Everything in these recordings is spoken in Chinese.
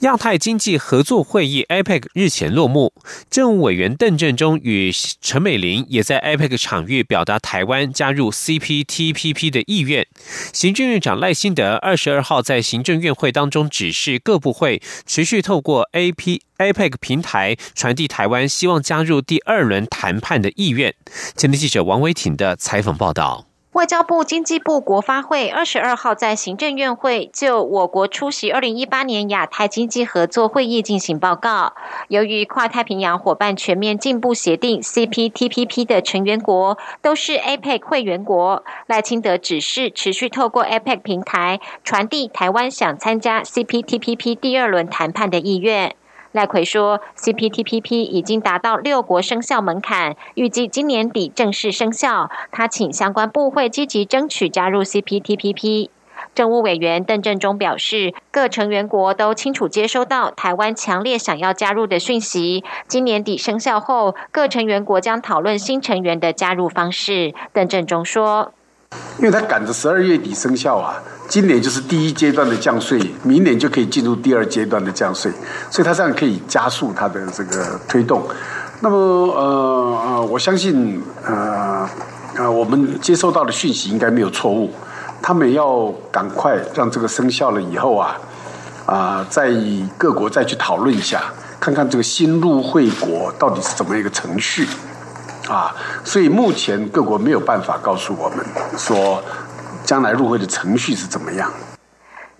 亚太经济合作会议 （APEC） 日前落幕，政务委员邓振中与陈美玲也在 APEC 场域表达台湾加入 CPTPP 的意愿。行政院长赖清德二十二号在行政院会当中指示各部会持续透过 AP APEC 平台传递台湾希望加入第二轮谈判的意愿。前天记者王维挺的采访报道。外交部、经济部国发会二十二号在行政院会就我国出席二零一八年亚太经济合作会议进行报告。由于跨太平洋伙伴全面进步协定 （CPTPP） 的成员国都是 APEC 会员国，赖清德指示持续透过 APEC 平台传递台湾想参加 CPTPP 第二轮谈判的意愿。赖奎说，CPTPP 已经达到六国生效门槛，预计今年底正式生效。他请相关部会积极争取加入 CPTPP。政务委员邓振中表示，各成员国都清楚接收到台湾强烈想要加入的讯息。今年底生效后，各成员国将讨论新成员的加入方式。邓振中说。因为他赶着十二月底生效啊，今年就是第一阶段的降税，明年就可以进入第二阶段的降税，所以他这样可以加速他的这个推动。那么呃呃，我相信呃呃，我们接收到的讯息应该没有错误，他们要赶快让这个生效了以后啊啊，在各国再去讨论一下，看看这个新入会国到底是怎么一个程序。啊，所以目前各国没有办法告诉我们说，将来入会的程序是怎么样。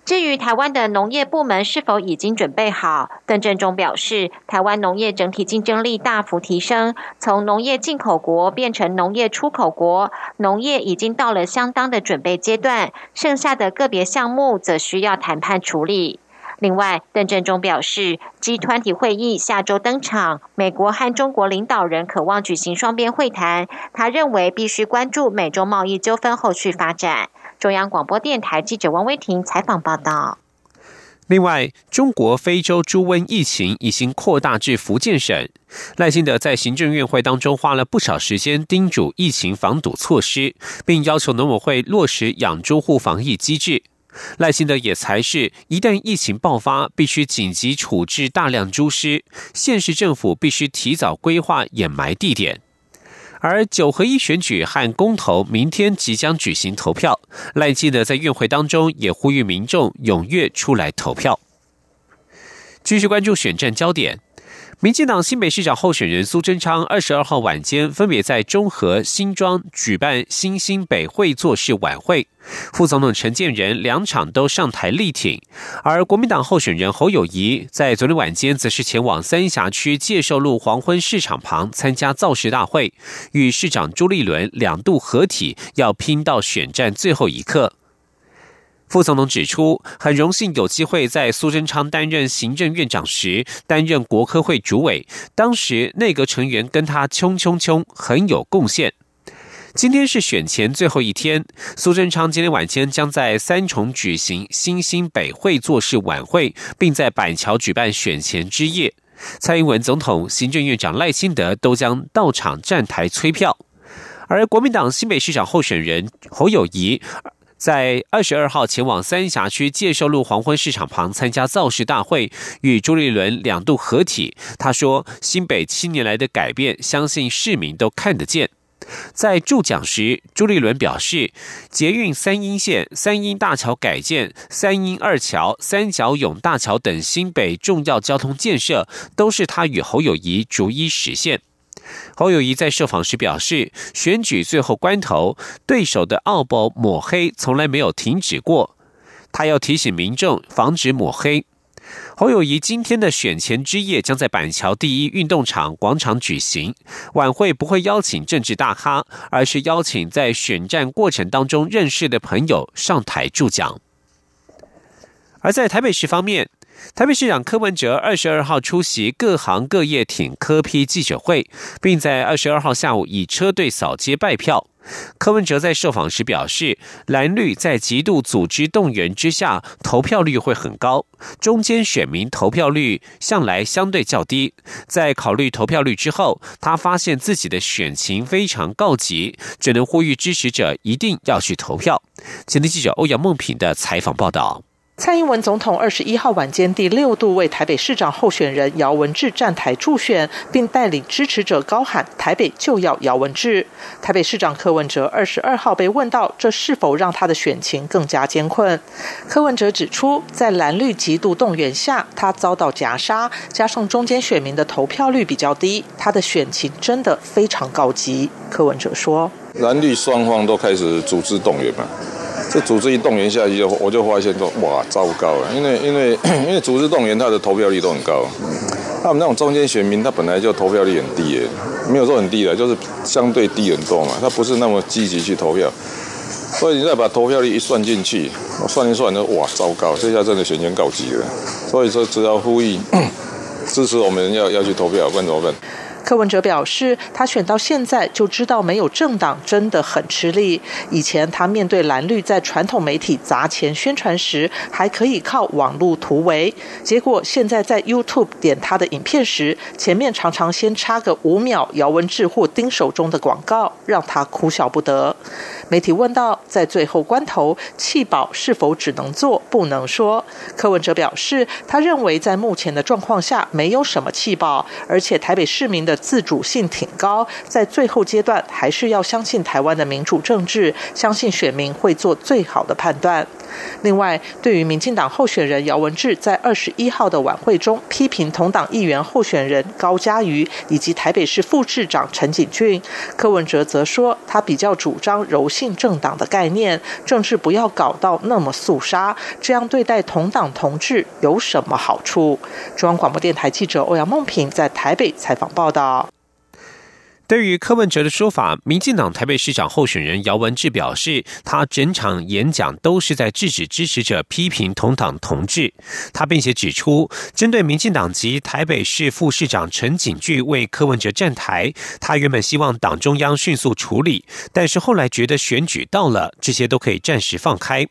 至于台湾的农业部门是否已经准备好，邓振中表示，台湾农业整体竞争力大幅提升，从农业进口国变成农业出口国，农业已经到了相当的准备阶段，剩下的个别项目则需要谈判处理。另外，邓振中表示，集团体会议下周登场，美国和中国领导人渴望举行双边会谈。他认为必须关注美中贸易纠纷后续发展。中央广播电台记者王威婷采访报道。另外，中国非洲猪瘟疫情已经扩大至福建省。赖清德在行政院会当中花了不少时间叮嘱疫情防堵措施，并要求农委会落实养猪户防疫机制。赖清德也才是，一旦疫情爆发，必须紧急处置大量猪尸，县市政府必须提早规划掩埋地点。而九合一选举和公投明天即将举行投票，赖清德在院会当中也呼吁民众踊跃出来投票。继续关注选战焦点。民进党新北市长候选人苏贞昌二十二号晚间分别在中和、新庄举办新新北会作式晚会，副总统陈建仁两场都上台力挺，而国民党候选人侯友谊在昨天晚间则是前往三峡区介寿路黄昏市场旁参加造势大会，与市长朱立伦两度合体，要拼到选战最后一刻。副总统指出，很荣幸有机会在苏贞昌担任行政院长时担任国科会主委，当时内阁成员跟他冲冲冲很有贡献。今天是选前最后一天，苏贞昌今天晚间将在三重举行新兴北会做事晚会，并在板桥举办选前之夜。蔡英文总统、行政院长赖清德都将到场站台催票，而国民党新北市长候选人侯友谊。在二十二号前往三峡区介寿路黄昏市场旁参加造势大会，与朱立伦两度合体。他说：“新北七年来的改变，相信市民都看得见。”在助讲时，朱立伦表示，捷运三阴线、三阴大桥改建、三阴二桥、三角涌大桥等新北重要交通建设，都是他与侯友谊逐一实现。侯友谊在受访时表示，选举最后关头，对手的奥博抹黑从来没有停止过。他要提醒民众防止抹黑。侯友谊今天的选前之夜将在板桥第一运动场广场举行，晚会不会邀请政治大咖，而是邀请在选战过程当中认识的朋友上台助讲。而在台北市方面。台北市长柯文哲二十二号出席各行各业挺柯批记者会，并在二十二号下午以车队扫街拜票。柯文哲在受访时表示，蓝绿在极度组织动员之下，投票率会很高；中间选民投票率向来相对较低。在考虑投票率之后，他发现自己的选情非常告急，只能呼吁支持者一定要去投票。前天记者欧阳梦平的采访报道。蔡英文总统二十一号晚间第六度为台北市长候选人姚文智站台助选，并带领支持者高喊“台北就要姚文智”。台北市长柯文哲二十二号被问到这是否让他的选情更加艰困，柯文哲指出，在蓝绿极度动员下，他遭到夹杀，加上中间选民的投票率比较低，他的选情真的非常告急。柯文哲说：“蓝绿双方都开始组织动员嘛。”这组织一动员下去，就我就发现说，哇，糟糕了！因为因为 因为组织动员，他的投票率都很高。他们那种中间选民，他本来就投票率很低耶，没有说很低的，就是相对低很多嘛。他不是那么积极去投票，所以你再把投票率一算进去，我算一算，就哇，糟糕！这下真的选前告急了。所以说，只要呼吁 支持我们要要去投票，不然怎么办？柯文哲表示，他选到现在就知道没有政党真的很吃力。以前他面对蓝绿在传统媒体砸钱宣传时，还可以靠网络突围。结果现在在 YouTube 点他的影片时，前面常常先插个五秒姚文智或丁守中的广告，让他哭笑不得。媒体问到，在最后关头，弃保是否只能做不能说？柯文哲表示，他认为在目前的状况下，没有什么弃保，而且台北市民的自主性挺高，在最后阶段还是要相信台湾的民主政治，相信选民会做最好的判断。另外，对于民进党候选人姚文智在二十一号的晚会中批评同党议员候选人高嘉瑜以及台北市副市长陈景俊，柯文哲则说他比较主张柔性政党的概念，政治不要搞到那么肃杀，这样对待同党同志有什么好处？中央广播电台记者欧阳梦平在台北采访报道。对于柯文哲的说法，民进党台北市长候选人姚文智表示，他整场演讲都是在制止支持者批评同党同志。他并且指出，针对民进党及台北市副市长陈景峻为柯文哲站台，他原本希望党中央迅速处理，但是后来觉得选举到了，这些都可以暂时放开。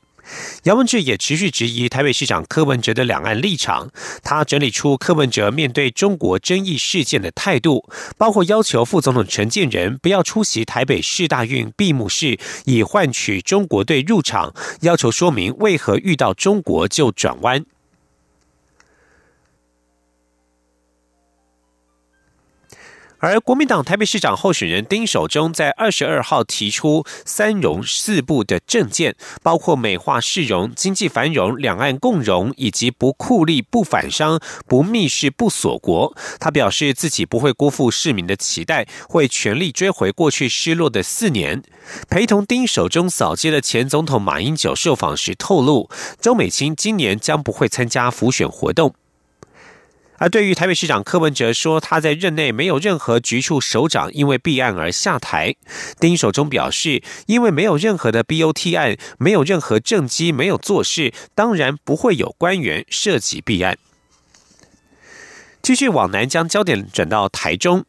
杨文志也持续质疑台北市长柯文哲的两岸立场。他整理出柯文哲面对中国争议事件的态度，包括要求副总统陈建仁不要出席台北市大运闭幕式，以换取中国队入场；要求说明为何遇到中国就转弯。而国民党台北市长候选人丁守中在二十二号提出“三荣四不”的政见，包括美化市容、经济繁荣、两岸共荣，以及不酷吏、不反商、不密室、不锁国。他表示自己不会辜负市民的期待，会全力追回过去失落的四年。陪同丁守中扫街的前总统马英九受访时透露，周美青今年将不会参加浮选活动。而对于台北市长柯文哲说他在任内没有任何局处首长因为弊案而下台，丁守中表示，因为没有任何的 BOT 案，没有任何政绩，没有做事，当然不会有官员涉及弊案。继续往南，将焦点转到台中。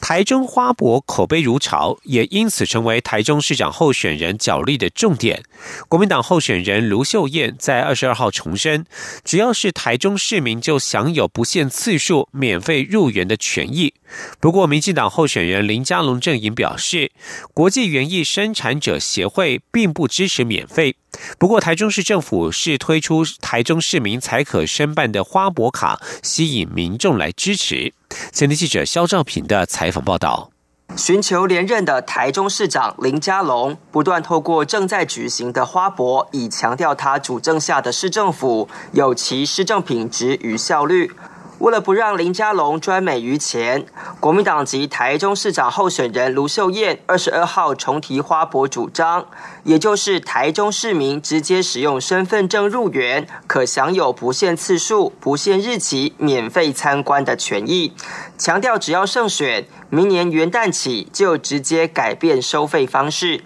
台中花博口碑如潮，也因此成为台中市长候选人角力的重点。国民党候选人卢秀燕在二十二号重申，只要是台中市民，就享有不限次数免费入园的权益。不过，民进党候选人林佳龙阵营表示，国际园艺生产者协会并不支持免费。不过，台中市政府是推出台中市民才可申办的花博卡，吸引民众来支持。前天记者肖兆平的采访报道。寻求连任的台中市长林佳龙，不断透过正在举行的花博，以强调他主政下的市政府有其施政品质与效率。为了不让林佳龙专美于前，国民党籍台中市长候选人卢秀燕二十二号重提花博主张，也就是台中市民直接使用身份证入园，可享有不限次数、不限日期、免费参观的权益。强调只要胜选，明年元旦起就直接改变收费方式。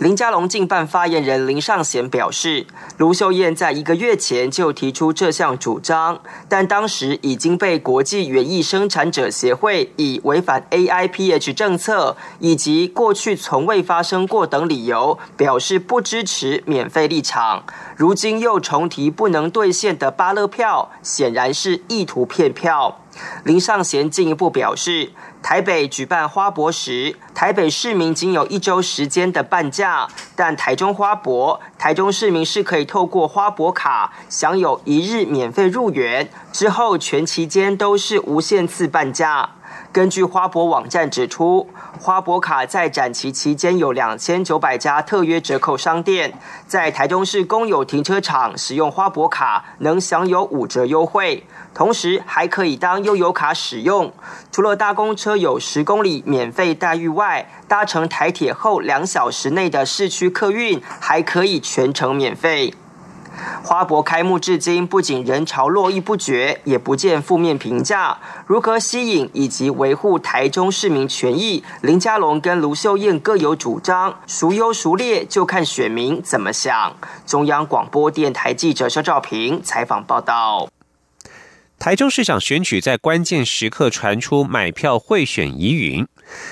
林佳龙竞办发言人林尚贤表示，卢秀燕在一个月前就提出这项主张，但当时已经被国际园艺生产者协会以违反 AIPH 政策以及过去从未发生过等理由表示不支持免费立场。如今又重提不能兑现的巴勒票，显然是意图骗票。林尚贤进一步表示。台北举办花博时，台北市民仅有一周时间的半价，但台中花博，台中市民是可以透过花博卡享有一日免费入园，之后全期间都是无限次半价。根据花博网站指出，花博卡在展期期间有两千九百家特约折扣商店，在台中市公有停车场使用花博卡能享有五折优惠。同时还可以当悠游卡使用，除了搭公车有十公里免费待遇外，搭乘台铁后两小时内的市区客运还可以全程免费。花博开幕至今，不仅人潮络绎不绝，也不见负面评价。如何吸引以及维护台中市民权益？林佳龙跟卢秀燕各有主张，孰优孰劣，就看选民怎么想。中央广播电台记者肖兆平采访报道。台中市长选举在关键时刻传出买票贿选疑云。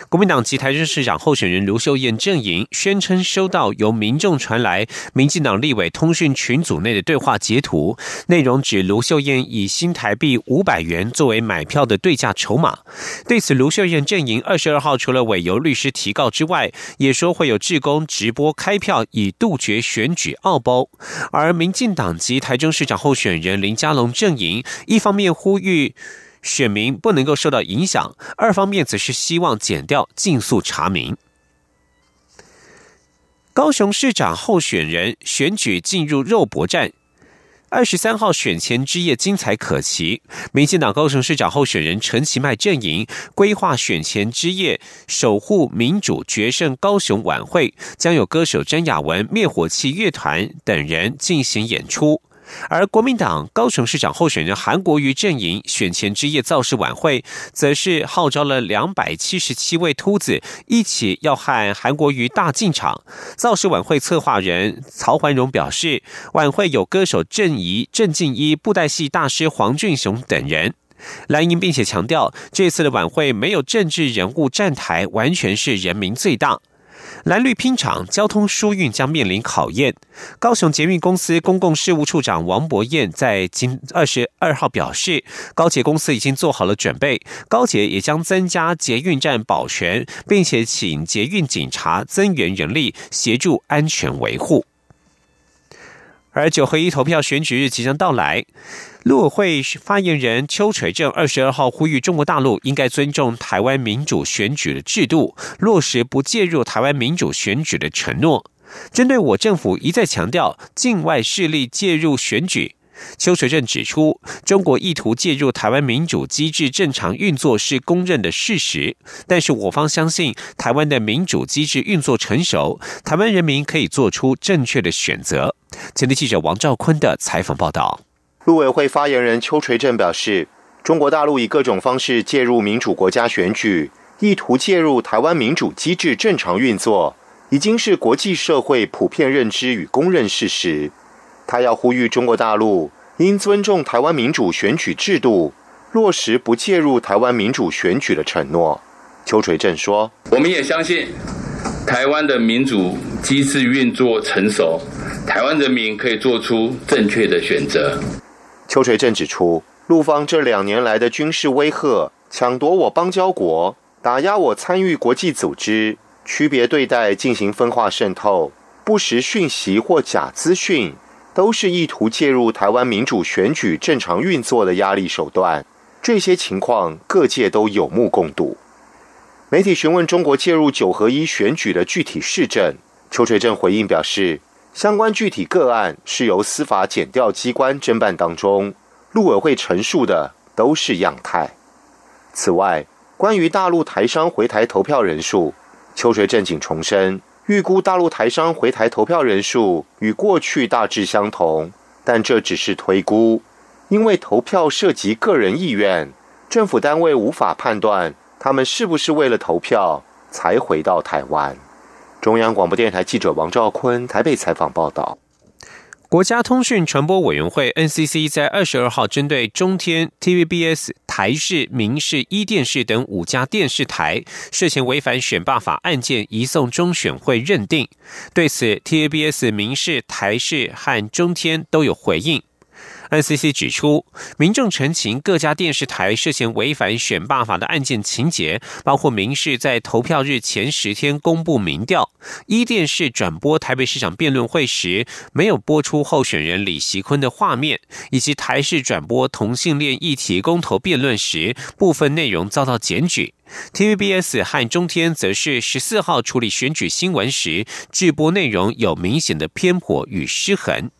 国民党及台中市长候选人卢秀燕阵营宣称收到由民众传来民进党立委通讯群组内的对话截图，内容指卢秀燕以新台币五百元作为买票的对价筹码。对此，卢秀燕阵营二十二号除了委由律师提告之外，也说会有志工直播开票，以杜绝选举澳包。而民进党及台中市长候选人林佳龙阵营一方面呼吁。选民不能够受到影响，二方面则是希望减掉竞速查明。高雄市长候选人选举进入肉搏战，二十三号选前之夜精彩可期。民进党高雄市长候选人陈其迈阵营规划选前之夜守护民主决胜高雄晚会，将有歌手詹雅文、灭火器乐团等人进行演出。而国民党高雄市长候选人韩国瑜阵营选前之夜造势晚会，则是号召了两百七十七位秃子一起要和韩国瑜大进场。造势晚会策划人曹环荣表示，晚会有歌手郑怡、郑敬一、布袋戏大师黄俊雄等人。蓝营并且强调，这次的晚会没有政治人物站台，完全是人民最大。蓝绿拼场，交通疏运将面临考验。高雄捷运公司公共事务处长王博彦在今二十二号表示，高捷公司已经做好了准备，高捷也将增加捷运站保全，并且请捷运警察增援人力协助安全维护。而九合一投票选举日即将到来。陆委会发言人邱垂正二十二号呼吁中国大陆应该尊重台湾民主选举的制度，落实不介入台湾民主选举的承诺。针对我政府一再强调境外势力介入选举，邱垂正指出，中国意图介入台湾民主机制正常运作是公认的事实，但是我方相信台湾的民主机制运作成熟，台湾人民可以做出正确的选择。前天记者王兆坤的采访报道。陆委会发言人邱垂正表示，中国大陆以各种方式介入民主国家选举，意图介入台湾民主机制正常运作，已经是国际社会普遍认知与公认事实。他要呼吁中国大陆应尊重台湾民主选举制度，落实不介入台湾民主选举的承诺。邱垂正说：“我们也相信，台湾的民主机制运作成熟，台湾人民可以做出正确的选择。”邱垂正指出，陆方这两年来的军事威吓、抢夺我邦交国、打压我参与国际组织、区别对待进行分化渗透、不实讯息或假资讯，都是意图介入台湾民主选举正常运作的压力手段。这些情况各界都有目共睹。媒体询问中国介入九合一选举的具体事证，邱垂正回应表示。相关具体个案是由司法检调机关侦办当中，陆委会陈述的都是样态。此外，关于大陆台商回台投票人数，秋水正经重申，预估大陆台商回台投票人数与过去大致相同，但这只是推估，因为投票涉及个人意愿，政府单位无法判断他们是不是为了投票才回到台湾。中央广播电台记者王兆坤台北采访报道。国家通讯传播委员会 NCC 在二十二号针对中天、TVBS、台视、民视、一电视等五家电视台涉嫌违反选罢法案件移送中选会认定。对此，TVBS、民视、台视和中天都有回应。NCC 指出，民众陈情各家电视台涉嫌违反选罢法的案件情节，包括民事在投票日前十天公布民调，一电视转播台北市长辩论会时没有播出候选人李习坤的画面，以及台视转播同性恋议题公投辩论时部分内容遭到检举。TVBS 和中天则是十四号处理选举新闻时，直播内容有明显的偏颇与失衡。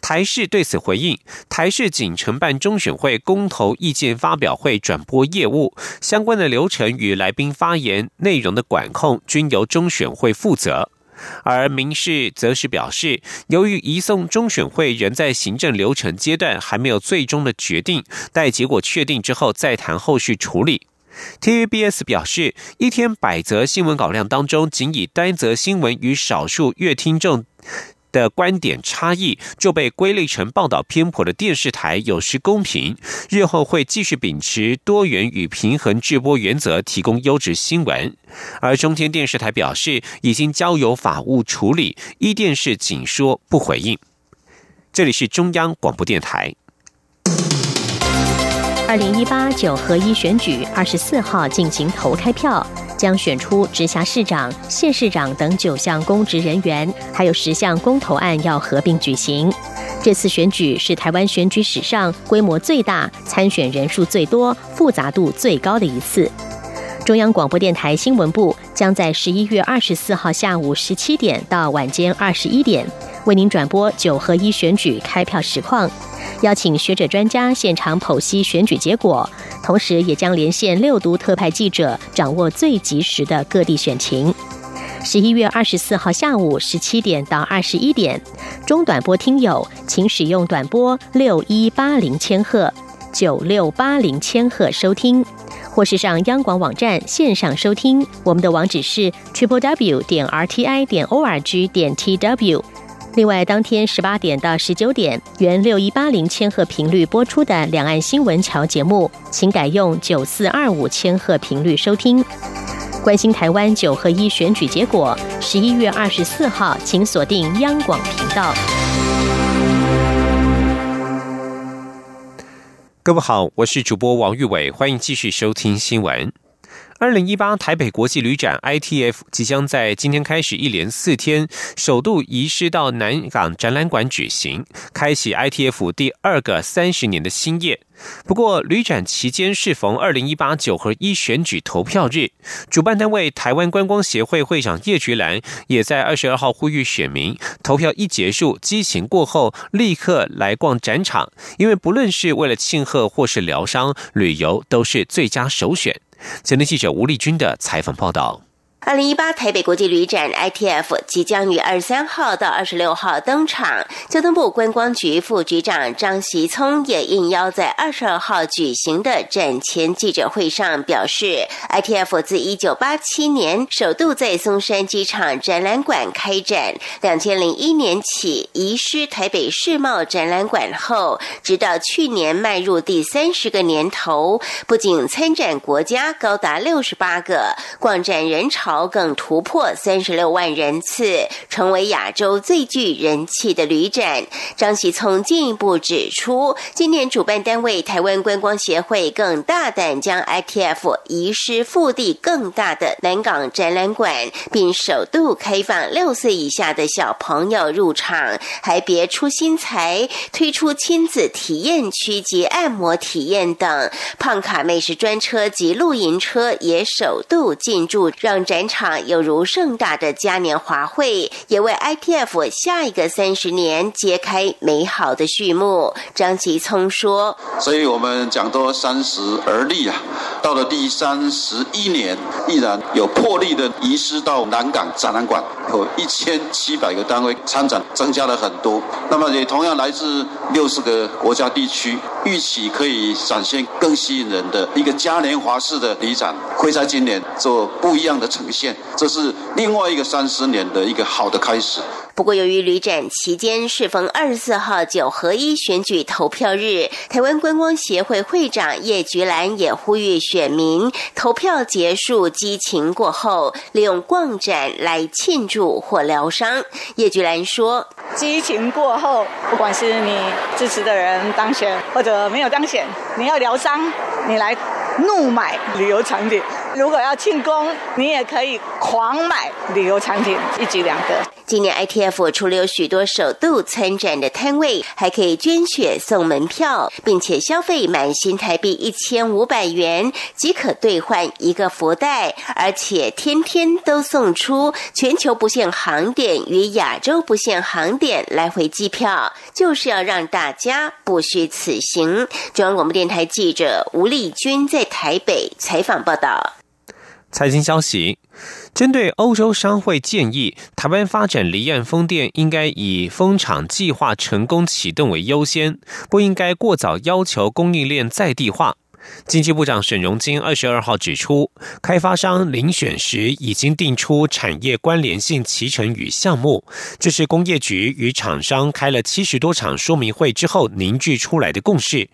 台视对此回应，台视仅承办中选会公投意见发表会转播业务，相关的流程与来宾发言内容的管控均由中选会负责。而民事则是表示，由于移送中选会仍在行政流程阶段，还没有最终的决定，待结果确定之后再谈后续处理。TVBS 表示，一天百则新闻稿量当中，仅以单则新闻与少数乐听众。的观点差异就被归类成报道偏颇的电视台有失公平，日后会继续秉持多元与平衡直播原则，提供优质新闻。而中天电视台表示，已经交由法务处理，一电视仅说不回应。这里是中央广播电台。二零一八九合一选举二十四号进行投开票。将选出直辖市长、县市长等九项公职人员，还有十项公投案要合并举行。这次选举是台湾选举史上规模最大、参选人数最多、复杂度最高的一次。中央广播电台新闻部将在十一月二十四号下午十七点到晚间二十一点，为您转播九合一选举开票实况。邀请学者专家现场剖析选举结果，同时也将连线六都特派记者，掌握最及时的各地选情。十一月二十四号下午十七点到二十一点，中短波听友请使用短波六一八零千赫、九六八零千赫收听，或是上央广网站线上收听。我们的网址是 triple w 点 r t i 点 o r g 点 t w。另外，当天十八点到十九点，原六一八零千赫频率播出的两岸新闻桥节目，请改用九四二五千赫频率收听。关心台湾九合一选举结果，十一月二十四号，请锁定央广频道。各位好，我是主播王玉伟，欢迎继续收听新闻。二零一八台北国际旅展 （ITF） 即将在今天开始一连四天，首度移师到南港展览馆举行，开启 ITF 第二个三十年的新页。不过，旅展期间适逢二零一八九合一选举投票日，主办单位台湾观光协会会长叶菊兰也在二十二号呼吁选民，投票一结束，激情过后立刻来逛展场，因为不论是为了庆贺或是疗伤，旅游都是最佳首选。前天记者吴丽君的采访报道。二零一八台北国际旅展 ITF 即将于二十三号到二十六号登场。交通部观光局副局长张习聪也应邀在二十二号举行的展前记者会上表示，ITF 自一九八七年首度在松山机场展览馆开展，两千零一年起移师台北世贸展览馆后，直到去年迈入第三十个年头，不仅参展国家高达六十八个，逛展人潮。更突破三十六万人次，成为亚洲最具人气的旅展。张喜聪进一步指出，今年主办单位台湾观光协会更大胆将 ITF 移师腹地更大的南港展览馆，并首度开放六岁以下的小朋友入场，还别出心裁推出亲子体验区及按摩体验等，胖卡美食专车及露营车也首度进驻，让展。场犹如盛大的嘉年华会，也为 ITF 下一个三十年揭开美好的序幕。张吉聪说：“所以我们讲多三十而立啊，到了第三十一年，依然有魄力的移师到南港展览馆，有一千七百个单位参展，增加了很多。那么也同样来自六十个国家地区。”预期可以展现更吸引人的一个嘉年华式的旅展，会在今年做不一样的成呈现，这是另外一个三十年的一个好的开始。不过，由于旅展期间适逢二十四号九合一选举投票日，台湾观光协会会长叶菊兰也呼吁选民投票结束激情过后，利用逛展来庆祝或疗伤。叶菊兰说：“激情过后，不管是你支持的人当选或者没有当选，你要疗伤，你来怒买旅游产品；如果要庆功，你也可以狂买旅游产品，一举两得。”今年 ITF 除了有许多首度参展的摊位，还可以捐血送门票，并且消费满新台币一千五百元即可兑换一个福袋，而且天天都送出全球不限航点与亚洲不限航点来回机票，就是要让大家不虚此行。中央广播电台记者吴丽君在台北采访报道。财经消息。针对欧洲商会建议，台湾发展离岸风电应该以风场计划成功启动为优先，不应该过早要求供应链在地化。经济部长沈荣金二十二号指出，开发商遴选时已经定出产业关联性期程与项目，这是工业局与厂商开了七十多场说明会之后凝聚出来的共识。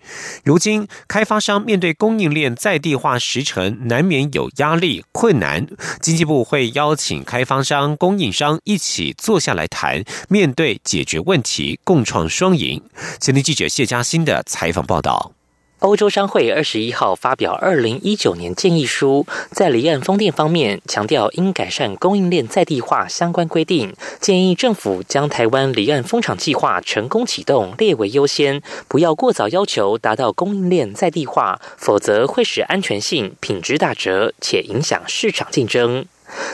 如今，开发商面对供应链在地化时程，难免有压力困难。经济部会邀请开发商、供应商一起坐下来谈，面对解决问题，共创双赢。前天记者谢嘉欣的采访报道。欧洲商会二十一号发表二零一九年建议书，在离岸风电方面强调应改善供应链在地化相关规定，建议政府将台湾离岸风场计划成功启动列为优先，不要过早要求达到供应链在地化，否则会使安全性、品质打折，且影响市场竞争。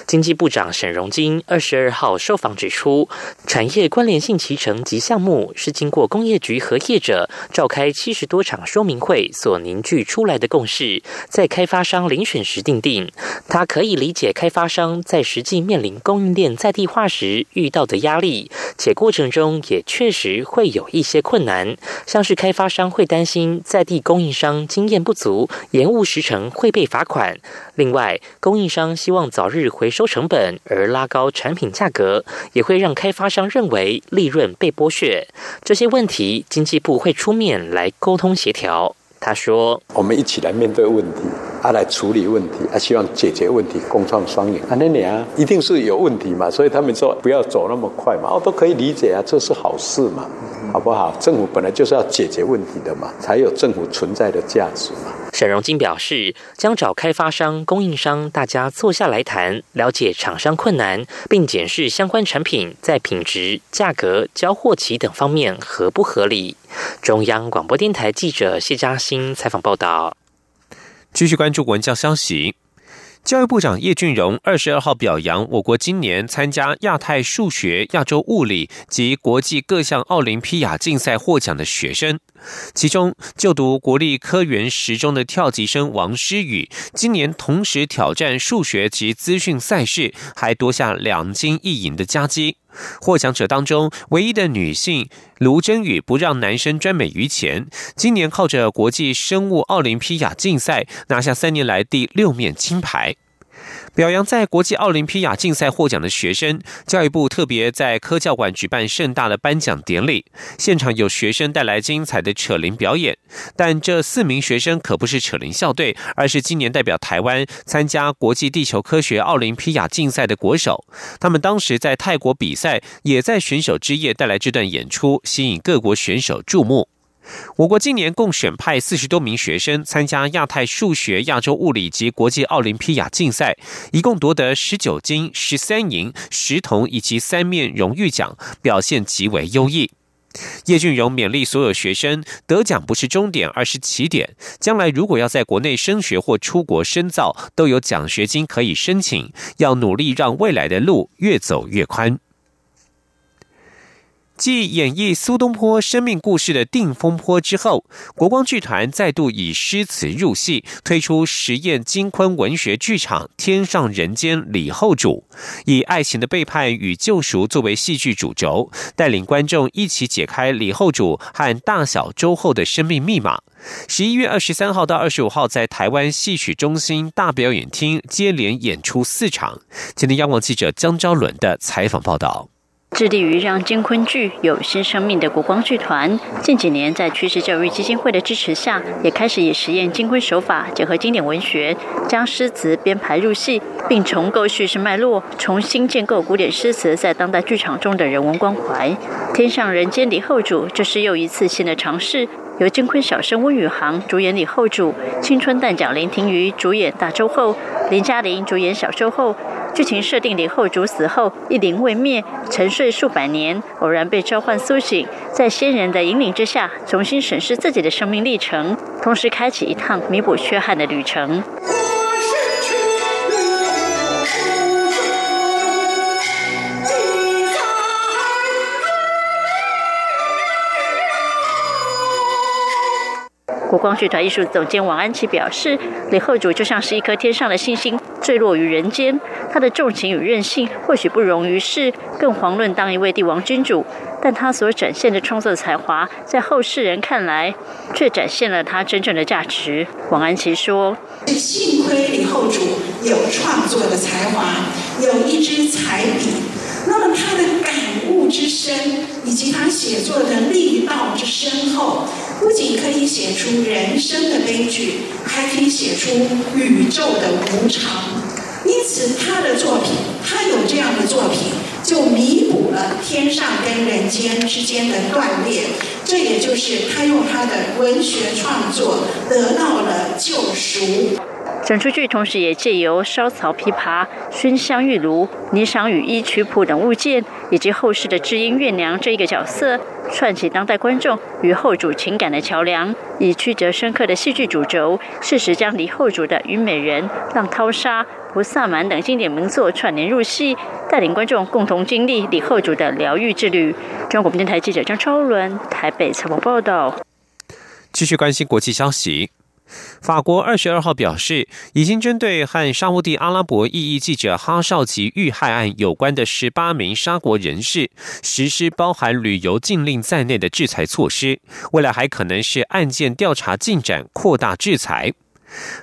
经济部长沈荣金二十二号受访指出，产业关联性集成及项目是经过工业局和业者召开七十多场说明会所凝聚出来的共识，在开发商遴选时定定。他可以理解开发商在实际面临供应链在地化时遇到的压力，且过程中也确实会有一些困难，像是开发商会担心在地供应商经验不足，延误时程会被罚款。另外，供应商希望早日回收成本而拉高产品价格，也会让开发商认为利润被剥削。这些问题，经济部会出面来沟通协调。他说：“我们一起来面对问题，啊，来处理问题，啊，希望解决问题，共创双赢。啊，那你啊，一定是有问题嘛，所以他们说不要走那么快嘛，哦，都可以理解啊，这是好事嘛。”好不好？政府本来就是要解决问题的嘛，才有政府存在的价值嘛。沈荣金表示，将找开发商、供应商，大家坐下来谈，了解厂商困难，并检视相关产品在品质、价格、交货期等方面合不合理。中央广播电台记者谢嘉欣采访报道。继续关注文教消息。教育部长叶俊荣二十二号表扬我国今年参加亚太数学、亚洲物理及国际各项奥林匹亚竞赛获奖的学生，其中就读国立科园十中的跳级生王诗雨，今年同时挑战数学及资讯赛事，还夺下两金一银的佳绩。获奖者当中，唯一的女性卢真宇不让男生专美于前，今年靠着国际生物奥林匹亚竞赛拿下三年来第六面金牌。表扬在国际奥林匹亚竞赛获奖的学生，教育部特别在科教馆举办盛大的颁奖典礼，现场有学生带来精彩的扯铃表演。但这四名学生可不是扯铃校队，而是今年代表台湾参加国际地球科学奥林匹亚竞赛的国手。他们当时在泰国比赛，也在选手之夜带来这段演出，吸引各国选手注目。我国今年共选派四十多名学生参加亚太数学、亚洲物理及国际奥林匹亚竞赛，一共夺得十九金、十三银、十铜以及三面荣誉奖，表现极为优异。叶俊荣勉励所有学生，得奖不是终点，而是起点。将来如果要在国内升学或出国深造，都有奖学金可以申请。要努力让未来的路越走越宽。继演绎苏东坡生命故事的《定风波》之后，国光剧团再度以诗词入戏，推出实验金昆文学剧场《天上人间李后主》，以爱情的背叛与救赎作为戏剧主轴，带领观众一起解开李后主和大小周后的生命密码。十一月二十三号到二十五号，在台湾戏曲中心大表演厅接连演出四场。今天，央广记者江昭伦的采访报道。致力于让金昆剧有新生命的国光剧团，近几年在趋势教育基金会的支持下，也开始以实验金昆手法，结合经典文学，将诗词编排入戏，并重构叙事脉络，重新建构古典诗词在当代剧场中的人文关怀。天上人间李后主，这是又一次新的尝试。由金昆小生温宇航主演李后主，青春旦角林庭瑜主演大周后，林嘉玲主演小周后。剧情设定李后主死后一灵未灭，沉睡数百年，偶然被召唤苏醒，在先人的引领之下，重新审视自己的生命历程，同时开启一趟弥补缺憾的旅程。国光剧团艺术总监王安琪表示：“李后主就像是一颗天上的星星，坠落于人间。他的重情与任性或许不容于世，更遑论当一位帝王君主。但他所展现的创作才华，在后世人看来，却展现了他真正的价值。”王安琪说：“幸亏李后主有创作的才华，有一支彩笔。那么他的感悟之深，以及他写作的力道之深厚。”不仅可以写出人生的悲剧，还可以写出宇宙的无常。因此，他的作品，他有这样的作品，就弥补了天上跟人间之间的断裂。这也就是他用他的文学创作得到了救赎。整出剧同时也借由烧草琵琶、熏香玉炉、霓裳羽衣曲谱等物件，以及后世的知音月娘这一个角色，串起当代观众与后主情感的桥梁，以曲折深刻的戏剧主轴，适时将李后主的《虞美人》《浪淘沙》《菩萨蛮》等经典名作串联入戏，带领观众共同经历李后主的疗愈之旅。中国电台记者张超伦台北采访报道。继续关心国际消息。法国二十二号表示，已经针对和沙地阿拉伯异议记者哈绍吉遇害案有关的十八名沙国人士实施包含旅游禁令在内的制裁措施，未来还可能是案件调查进展扩大制裁。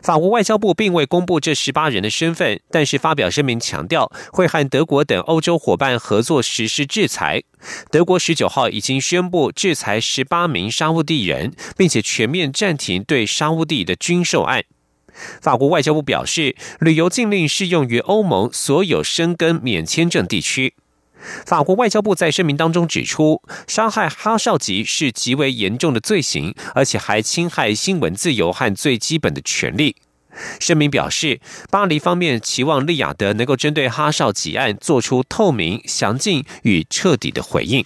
法国外交部并未公布这十八人的身份，但是发表声明强调会和德国等欧洲伙伴合作实施制裁。德国十九号已经宣布制裁十八名沙地人，并且全面暂停对沙地的军售案。法国外交部表示，旅游禁令适用于欧盟所有申根免签证地区。法国外交部在声明当中指出，杀害哈少吉是极为严重的罪行，而且还侵害新闻自由和最基本的权利。声明表示，巴黎方面期望利雅得能够针对哈少吉案做出透明、详尽与彻底的回应。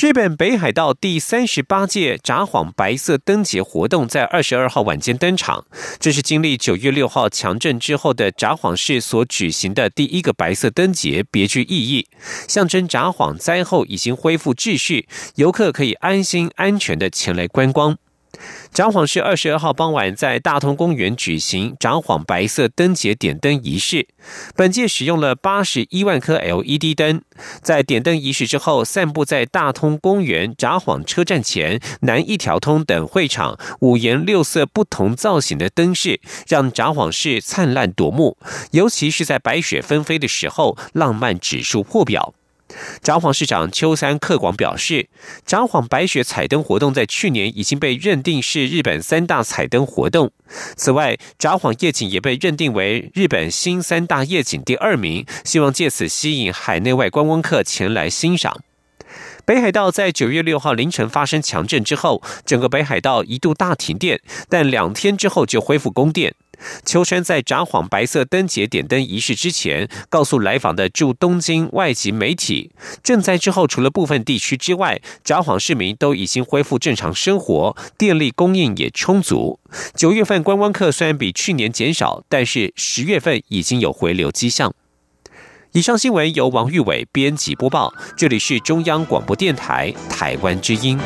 日本北海道第三十八届札幌白色灯节活动在二十二号晚间登场，这是经历九月六号强震之后的札幌市所举行的第一个白色灯节，别具意义，象征札幌灾后已经恢复秩序，游客可以安心安全的前来观光。札幌市二十二号傍晚在大通公园举行札幌白色灯节点灯仪式。本届使用了八十一万颗 LED 灯，在点灯仪式之后，散布在大通公园、札幌车站前、南一条通等会场，五颜六色、不同造型的灯饰，让札幌市灿烂夺目。尤其是在白雪纷飞的时候，浪漫指数破表。札幌市长秋山克广表示，札幌白雪彩灯活动在去年已经被认定是日本三大彩灯活动。此外，札幌夜景也被认定为日本新三大夜景第二名，希望借此吸引海内外观光客前来欣赏。北海道在九月六号凌晨发生强震之后，整个北海道一度大停电，但两天之后就恢复供电。秋山在札幌白色灯节点灯仪式之前，告诉来访的驻东京外籍媒体，震灾之后，除了部分地区之外，札幌市民都已经恢复正常生活，电力供应也充足。九月份观光客虽然比去年减少，但是十月份已经有回流迹象。以上新闻由王玉伟编辑播报，这里是中央广播电台台湾之音。